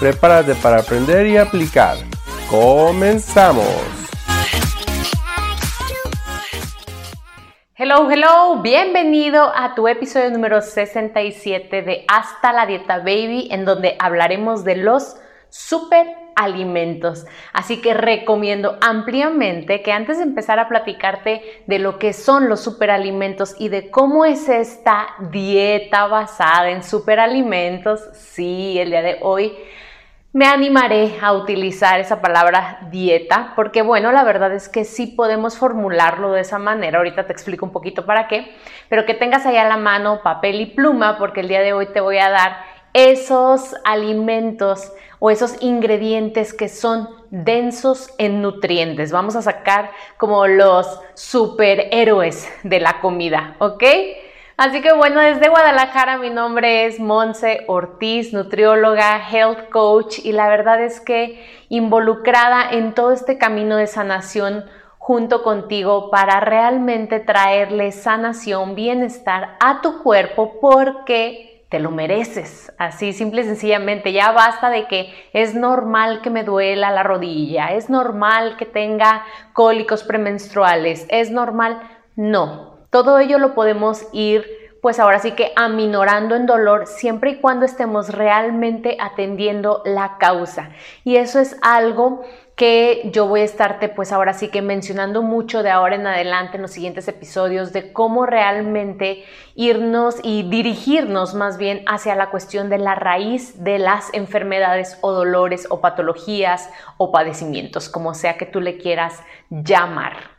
Prepárate para aprender y aplicar. ¡Comenzamos! Hello, hello, bienvenido a tu episodio número 67 de Hasta la Dieta Baby, en donde hablaremos de los superalimentos. Así que recomiendo ampliamente que antes de empezar a platicarte de lo que son los superalimentos y de cómo es esta dieta basada en superalimentos, sí, el día de hoy me animaré a utilizar esa palabra dieta porque bueno, la verdad es que sí podemos formularlo de esa manera. Ahorita te explico un poquito para qué, pero que tengas allá a la mano papel y pluma porque el día de hoy te voy a dar esos alimentos o esos ingredientes que son densos en nutrientes. Vamos a sacar como los superhéroes de la comida, ¿ok? Así que bueno, desde Guadalajara mi nombre es Monse Ortiz, nutrióloga, health coach y la verdad es que involucrada en todo este camino de sanación junto contigo para realmente traerle sanación, bienestar a tu cuerpo porque te lo mereces. Así simple y sencillamente, ya basta de que es normal que me duela la rodilla, es normal que tenga cólicos premenstruales, es normal. No, todo ello lo podemos ir pues ahora sí que aminorando en dolor siempre y cuando estemos realmente atendiendo la causa. Y eso es algo que yo voy a estarte pues ahora sí que mencionando mucho de ahora en adelante en los siguientes episodios de cómo realmente irnos y dirigirnos más bien hacia la cuestión de la raíz de las enfermedades o dolores o patologías o padecimientos, como sea que tú le quieras llamar.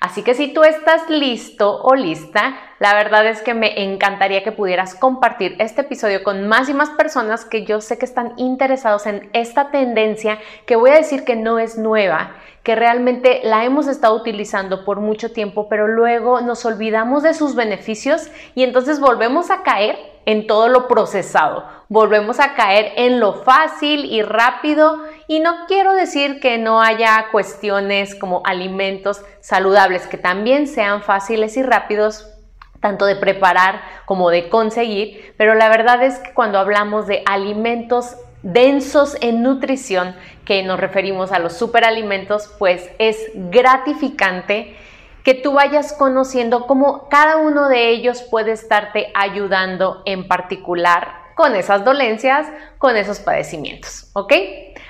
Así que si tú estás listo o lista, la verdad es que me encantaría que pudieras compartir este episodio con más y más personas que yo sé que están interesados en esta tendencia que voy a decir que no es nueva, que realmente la hemos estado utilizando por mucho tiempo, pero luego nos olvidamos de sus beneficios y entonces volvemos a caer en todo lo procesado, volvemos a caer en lo fácil y rápido y no quiero decir que no haya cuestiones como alimentos saludables que también sean fáciles y rápidos tanto de preparar como de conseguir, pero la verdad es que cuando hablamos de alimentos densos en nutrición, que nos referimos a los superalimentos, pues es gratificante que tú vayas conociendo cómo cada uno de ellos puede estarte ayudando en particular con esas dolencias, con esos padecimientos, ¿ok?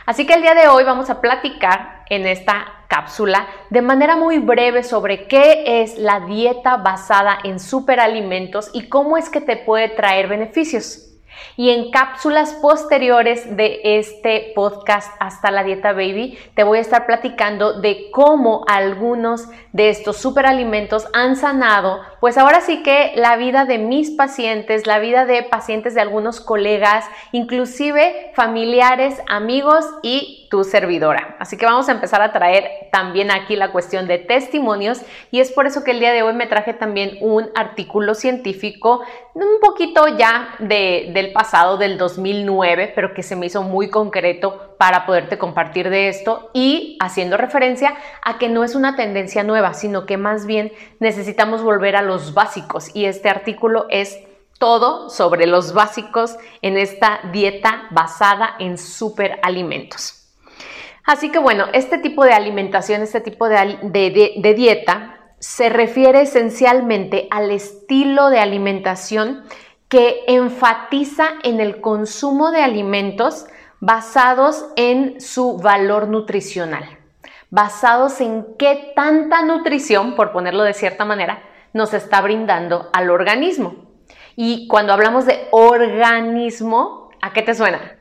Así que el día de hoy vamos a platicar en esta cápsula de manera muy breve sobre qué es la dieta basada en superalimentos y cómo es que te puede traer beneficios. Y en cápsulas posteriores de este podcast hasta la dieta baby, te voy a estar platicando de cómo algunos de estos superalimentos han sanado, pues ahora sí que la vida de mis pacientes, la vida de pacientes de algunos colegas, inclusive familiares, amigos y tu servidora. Así que vamos a empezar a traer también aquí la cuestión de testimonios y es por eso que el día de hoy me traje también un artículo científico un poquito ya del pasado, del 2009, pero que se me hizo muy concreto para poderte compartir de esto y haciendo referencia a que no es una tendencia nueva, sino que más bien necesitamos volver a los básicos y este artículo es todo sobre los básicos en esta dieta basada en superalimentos. Así que bueno, este tipo de alimentación, este tipo de, dieta se refiere esencialmente al estilo de alimentación que enfatiza en el consumo de alimentos basados en su valor nutricional, basados en qué tanta nutrición, por ponerlo de cierta manera, nos está brindando al organismo. Y cuando hablamos de organismo, ¿a qué te suena?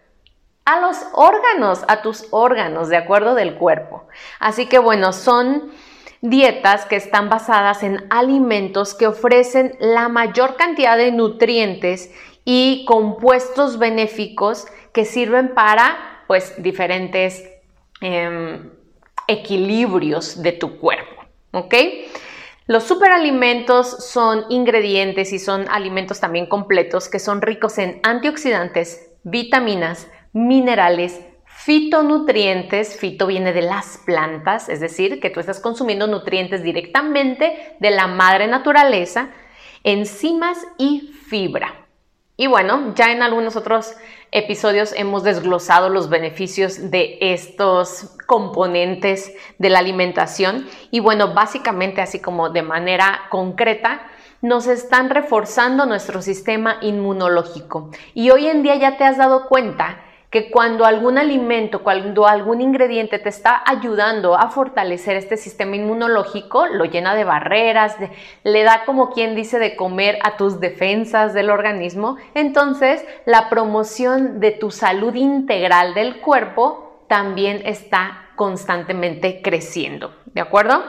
a los órganos, a tus órganos, de acuerdo del cuerpo. Así que bueno, son dietas que están basadas en alimentos que ofrecen la mayor cantidad de nutrientes y compuestos benéficos que sirven para pues diferentes em, equilibrios de tu cuerpo. ¿Ok? Los superalimentos son ingredientes y son alimentos también completos que son ricos en antioxidantes, vitaminas, minerales, fitonutrientes, fito viene de las plantas, es decir, que tú estás consumiendo nutrientes directamente de la madre naturaleza, enzimas y fibra. Y bueno, ya en algunos otros episodios hemos desglosado los beneficios de estos componentes de la alimentación y bueno, básicamente así como de manera concreta, nos están reforzando nuestro sistema inmunológico. Y hoy en día ya te has dado cuenta que cuando algún alimento, cuando algún ingrediente te está ayudando a fortalecer este sistema inmunológico, lo llena de barreras, le da como quien dice de comer a tus defensas del organismo, entonces la promoción de tu salud integral del cuerpo también está constantemente creciendo, ¿de acuerdo?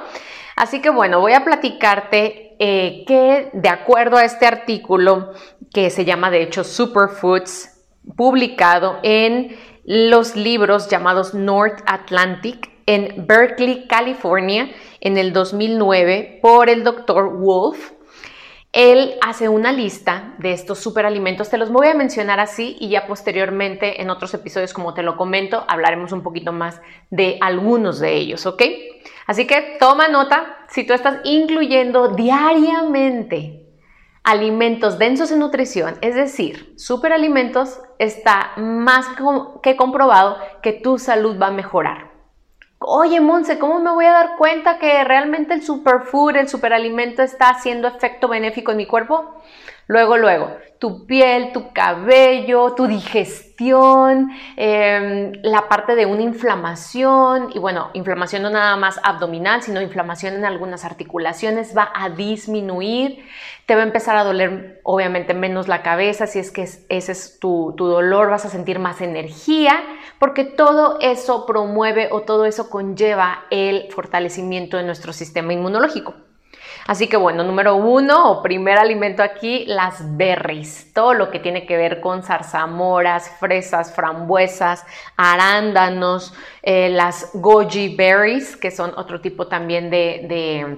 Así que bueno, voy a platicarte eh, que de acuerdo a este artículo que se llama de hecho Superfoods, publicado en los libros llamados North Atlantic en Berkeley, California, en el 2009 por el doctor Wolf. Él hace una lista de estos superalimentos, te los voy a mencionar así y ya posteriormente en otros episodios, como te lo comento, hablaremos un poquito más de algunos de ellos, ¿ok? Así que toma nota, si tú estás incluyendo diariamente alimentos densos en nutrición, es decir, superalimentos, está más que comprobado que tu salud va a mejorar. Oye, Monse, ¿cómo me voy a dar cuenta que realmente el superfood, el superalimento está haciendo efecto benéfico en mi cuerpo? Luego, luego, tu piel, tu cabello, tu digestión, em, la parte de una inflamación, y bueno, inflamación no nada más abdominal, sino inflamación en algunas articulaciones va a disminuir, te va a empezar a doler obviamente menos la cabeza, si es que ese es tu, tu dolor, vas a sentir más energía, porque todo eso promueve o todo eso conlleva el fortalecimiento de nuestro sistema inmunológico. Así que bueno, número uno o primer alimento aquí, las berries. Todo lo que tiene que ver con zarzamoras, fresas, frambuesas, arándanos, eh, las goji berries, que son otro tipo también de, de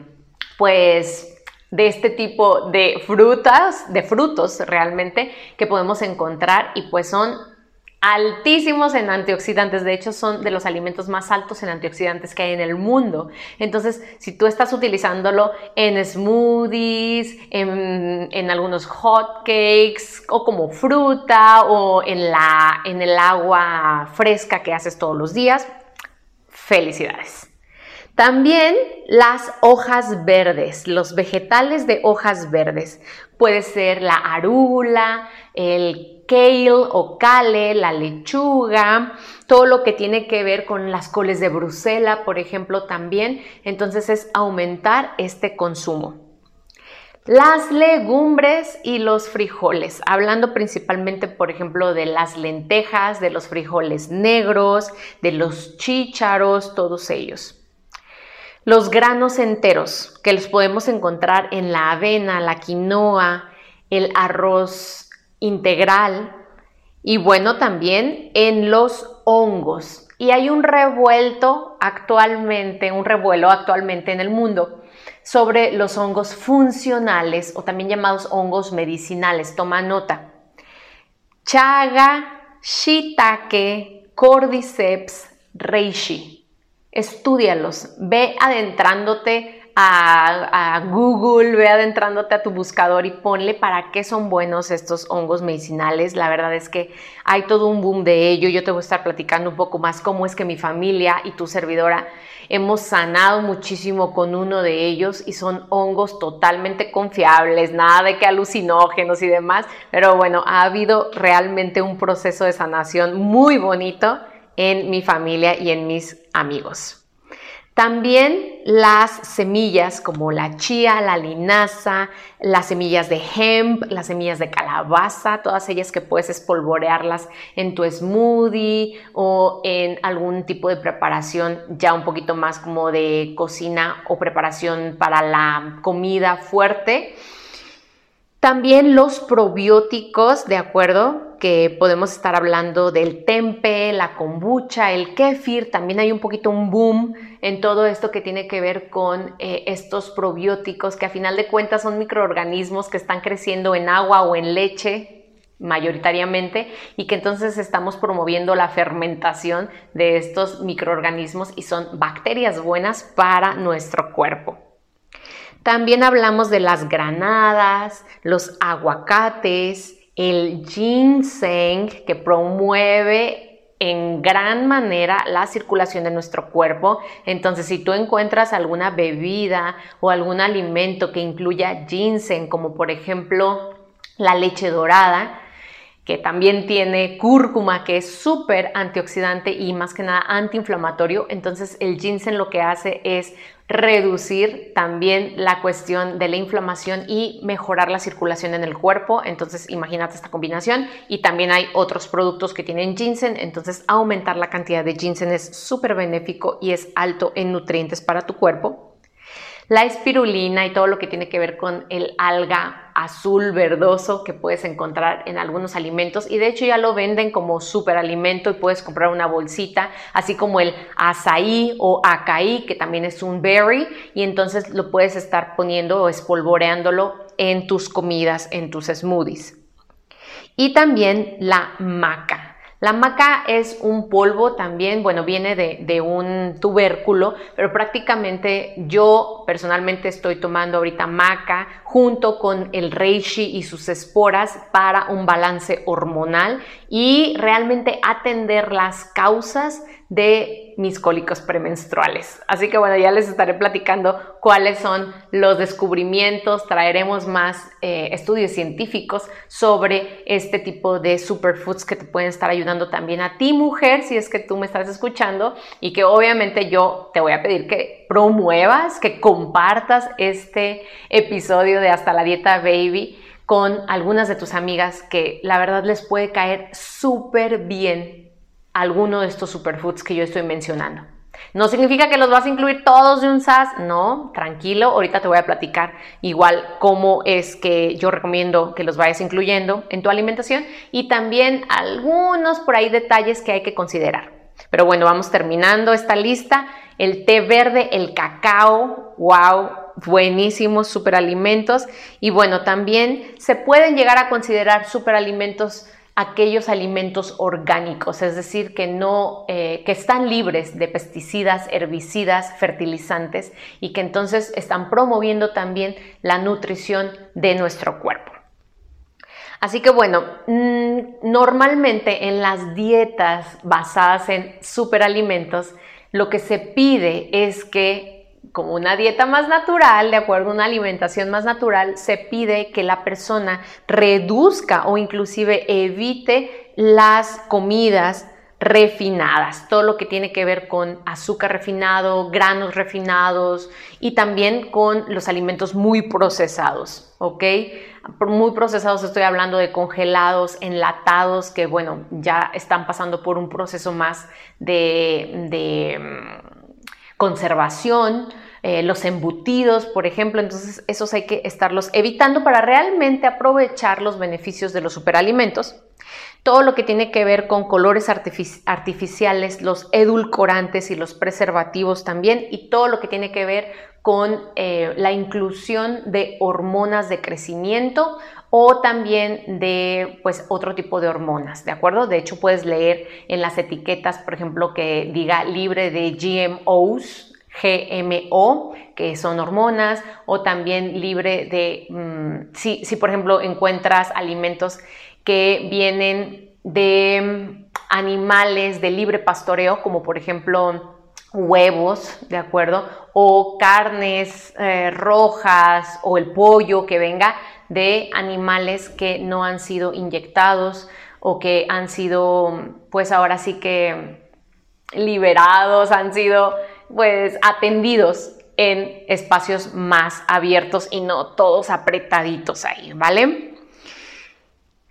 pues de este tipo de frutas, de frutos realmente que podemos encontrar y pues son altísimos en antioxidantes, de hecho son de los alimentos más altos en antioxidantes que hay en el mundo. Entonces, si tú estás utilizándolo en smoothies, en, algunos hot cakes o como fruta o en, la, en el agua fresca que haces todos los días, felicidades. También las hojas verdes, los vegetales de hojas verdes. Puede ser la arula, el kale o kale, la lechuga, todo lo que tiene que ver con las coles de Bruselas, por ejemplo, también. Entonces es aumentar este consumo. Las legumbres y los frijoles, hablando principalmente, por ejemplo, de las lentejas, de los frijoles negros, de los chícharos, todos ellos. Los granos enteros, que los podemos encontrar en la avena, la quinoa, el arroz integral y bueno, también en los hongos. Y hay un revuelto actualmente, un revuelo actualmente en el mundo sobre los hongos funcionales o también llamados hongos medicinales. Toma nota. Chaga, shiitake, cordyceps, reishi. Estúdialos, ve adentrándote a, Google, ve adentrándote a tu buscador y ponle para qué son buenos estos hongos medicinales. La verdad es que hay todo un boom de ello. Yo te voy a estar platicando un poco más cómo es que mi familia y tu servidora hemos sanado muchísimo con uno de ellos y son hongos totalmente confiables, nada de que alucinógenos y demás. Pero bueno, ha habido realmente un proceso de sanación muy bonito en mi familia y en mis amigos. También las semillas como la chía, la linaza, las semillas de hemp, las semillas de calabaza, todas ellas que puedes espolvorearlas en tu smoothie o en algún tipo de preparación ya un poquito más como de cocina o preparación para la comida fuerte. También los probióticos, ¿de acuerdo? que podemos estar hablando del tempe, la kombucha, el kefir, también hay un poquito un boom en todo esto que tiene que ver con eh, estos probióticos que a final de cuentas son microorganismos que están creciendo en agua o en leche mayoritariamente y que entonces estamos promoviendo la fermentación de estos microorganismos y son bacterias buenas para nuestro cuerpo. También hablamos de las granadas, los aguacates, el ginseng que promueve en gran manera la circulación de nuestro cuerpo. Entonces, si tú encuentras alguna bebida o algún alimento que incluya ginseng, como por ejemplo la leche dorada, que también tiene cúrcuma, que es súper antioxidante y más que nada antiinflamatorio. Entonces el ginseng lo que hace es reducir también la cuestión de la inflamación y mejorar la circulación en el cuerpo. Entonces imagínate esta combinación. Y también hay otros productos que tienen ginseng. Entonces aumentar la cantidad de ginseng es súper benéfico y es alto en nutrientes para tu cuerpo. La espirulina y todo lo que tiene que ver con el alga azul verdoso que puedes encontrar en algunos alimentos y de hecho ya lo venden como superalimento y puedes comprar una bolsita, así como el azaí o acaí que también es un berry y entonces lo puedes estar poniendo o espolvoreándolo en tus comidas, en tus smoothies. Y también la maca. La maca es un polvo también, bueno, viene de, un tubérculo, pero prácticamente yo personalmente estoy tomando ahorita maca junto con el reishi y sus esporas para un balance hormonal y realmente atender las causas de mis cólicos premenstruales. Así que bueno, ya les estaré platicando cuáles son los descubrimientos, traeremos más eh, estudios científicos sobre este tipo de superfoods que te pueden estar ayudando también a ti mujer, si es que tú me estás escuchando y que obviamente yo te voy a pedir que promuevas, que compartas este episodio de Hasta la Dieta Baby con algunas de tus amigas que la verdad les puede caer súper bien alguno de estos superfoods que yo estoy mencionando. No significa que los vas a incluir todos de un SAS, no, tranquilo, ahorita te voy a platicar igual cómo es que yo recomiendo que los vayas incluyendo en tu alimentación y también algunos por ahí detalles que hay que considerar. Pero bueno, vamos terminando esta lista. El té verde, el cacao, wow, buenísimos superalimentos. Y bueno, también se pueden llegar a considerar superalimentos aquellos alimentos orgánicos, es decir, que, no, eh, que están libres de pesticidas, herbicidas, fertilizantes y que entonces están promoviendo también la nutrición de nuestro cuerpo. Así que bueno, mm, normalmente en las dietas basadas en superalimentos, lo que se pide es que como una dieta más natural, de acuerdo a una alimentación más natural, se pide que la persona reduzca o inclusive evite las comidas refinadas, todo lo que tiene que ver con azúcar refinado, granos refinados y también con los alimentos muy procesados, ¿ok? Muy procesados estoy hablando de congelados, enlatados, que bueno, ya están pasando por un proceso más de, de mm, conservación, eh, los embutidos, por ejemplo, entonces esos hay que estarlos evitando para realmente aprovechar los beneficios de los superalimentos. Todo lo que tiene que ver con colores artificiales, los edulcorantes y los preservativos también, y todo lo que tiene que ver con eh, la inclusión de hormonas de crecimiento o también de pues otro tipo de hormonas, ¿de acuerdo? De hecho puedes leer en las etiquetas, por ejemplo, que diga libre de GMOs, GMO, que son hormonas, o también libre de, mm, si, si, por ejemplo encuentras alimentos que vienen de mm, animales de libre pastoreo, como por ejemplo huevos, ¿de acuerdo? O carnes eh, rojas o el pollo que venga de animales que no han sido inyectados o que han sido, pues ahora sí que liberados, han sido pues atendidos en espacios más abiertos y no todos apretaditos ahí, ¿vale?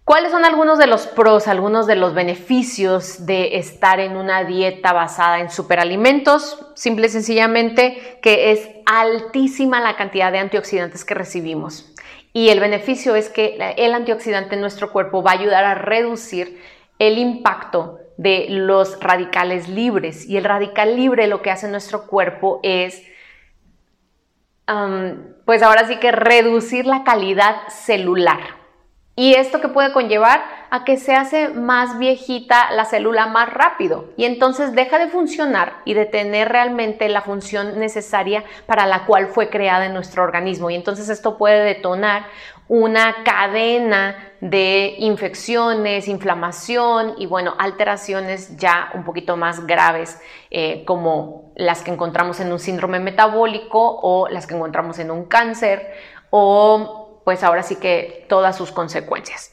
¿Cuáles son algunos de los pros, algunos de los beneficios de estar en una dieta basada en superalimentos? Simple y sencillamente que es altísima la cantidad de antioxidantes que recibimos Y el beneficio es que el antioxidante en nuestro cuerpo va a ayudar a reducir el impacto de los radicales libres. Y el radical libre lo que hace en nuestro cuerpo es, pues ahora sí que reducir la calidad celular. Y esto que puede conllevar a que se hace más viejita la célula más rápido y entonces deja de funcionar y de tener realmente la función necesaria para la cual fue creada en nuestro organismo. Y entonces esto puede detonar una cadena de infecciones, inflamación y bueno, alteraciones ya un poquito más graves eh, como las que encontramos en un síndrome metabólico o las que encontramos en un cáncer o pues ahora sí que todas sus consecuencias.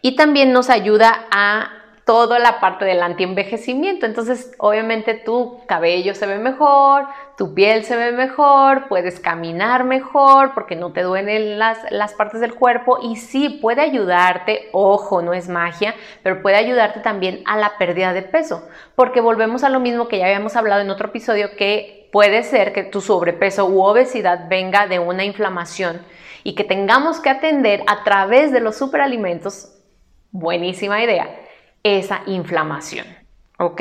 Y también nos ayuda a toda la parte del antienvejecimiento. Entonces, obviamente tu cabello se ve mejor, tu piel se ve mejor, puedes caminar mejor porque no te duelen las, las partes del cuerpo y sí puede ayudarte, ojo, no es magia, pero puede ayudarte también a la pérdida de peso, porque volvemos a lo mismo que ya habíamos hablado en otro episodio que puede ser que tu sobrepeso u obesidad venga de una inflamación y que tengamos que atender a través de los superalimentos, buenísima idea, esa inflamación. ¿Ok?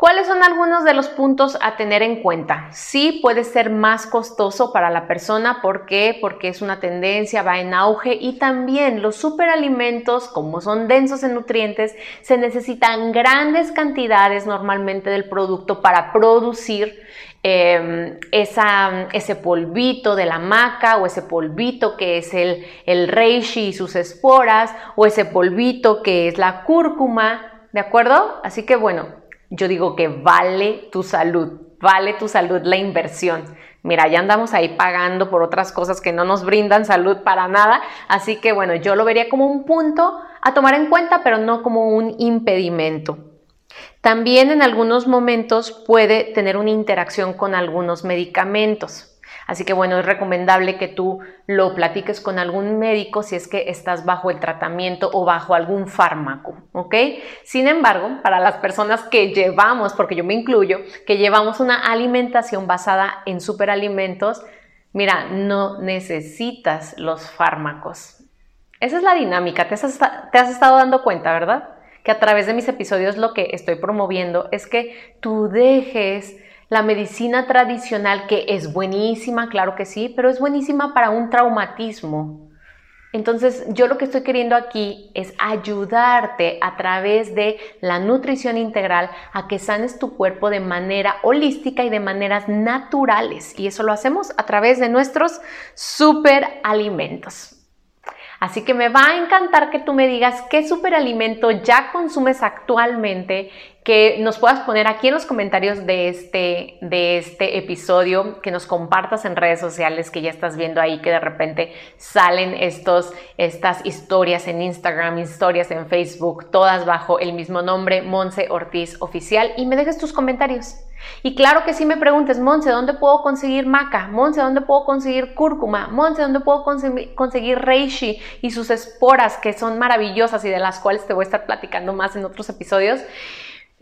¿Cuáles son algunos de los puntos a tener en cuenta? Sí puede ser más costoso para la persona, ¿por qué? Porque es una tendencia, va en auge y también los superalimentos, como son densos en nutrientes, se necesitan grandes cantidades normalmente del producto para producir Em, ese polvito de la maca o ese polvito que es el, el reishi y sus esporas o ese polvito que es la cúrcuma, ¿de acuerdo? Así que bueno, yo digo que vale tu salud, vale tu salud la inversión. Mira, ya andamos ahí pagando por otras cosas que no nos brindan salud para nada, así que bueno, yo lo vería como un punto a tomar en cuenta, pero no como un impedimento. También en algunos momentos puede tener una interacción con algunos medicamentos. Así que bueno, es recomendable que tú lo platiques con algún médico si es que estás bajo el tratamiento o bajo algún fármaco, ¿ok? Sin embargo, para las personas que llevamos, porque yo me incluyo, que llevamos una alimentación basada en superalimentos, mira, no necesitas los fármacos. Esa es la dinámica, te has, te has estado dando cuenta, ¿verdad? que a través de mis episodios lo que estoy promoviendo es que tú dejes la medicina tradicional, que es buenísima, claro que sí, pero es buenísima para un traumatismo. Entonces, yo lo que estoy queriendo aquí es ayudarte a través de la nutrición integral a que sanes tu cuerpo de manera holística y de maneras naturales. Y eso lo hacemos a través de nuestros superalimentos. Así que me va a encantar que tú me digas qué superalimento ya consumes actualmente, que nos puedas poner aquí en los comentarios de este, de este episodio, que nos compartas en redes sociales, que ya estás viendo ahí que de repente salen estos, estas historias en Instagram, historias en Facebook, todas bajo el mismo nombre, Monse Ortiz Oficial, y me dejes tus comentarios. Y claro que si me preguntes, Monse, ¿dónde puedo conseguir maca? Monse, ¿dónde puedo conseguir cúrcuma? Monse, ¿dónde puedo conseguir reishi y sus esporas que son maravillosas y de las cuales te voy a estar platicando más en otros episodios?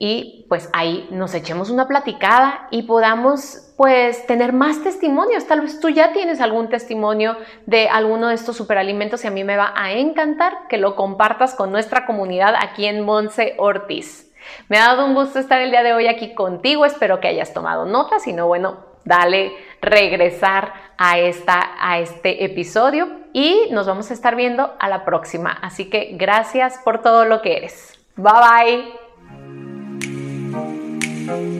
Y pues ahí nos echemos una platicada y podamos pues tener más testimonios. Tal vez tú ya tienes algún testimonio de alguno de estos superalimentos y a mí me va a encantar que lo compartas con nuestra comunidad aquí en Monse Ortiz. Me ha dado un gusto estar el día de hoy aquí contigo, espero que hayas tomado notas, si no, bueno, dale regresar a, esta, a este episodio y nos vamos a estar viendo a la próxima. Así que gracias por todo lo que eres. Bye bye.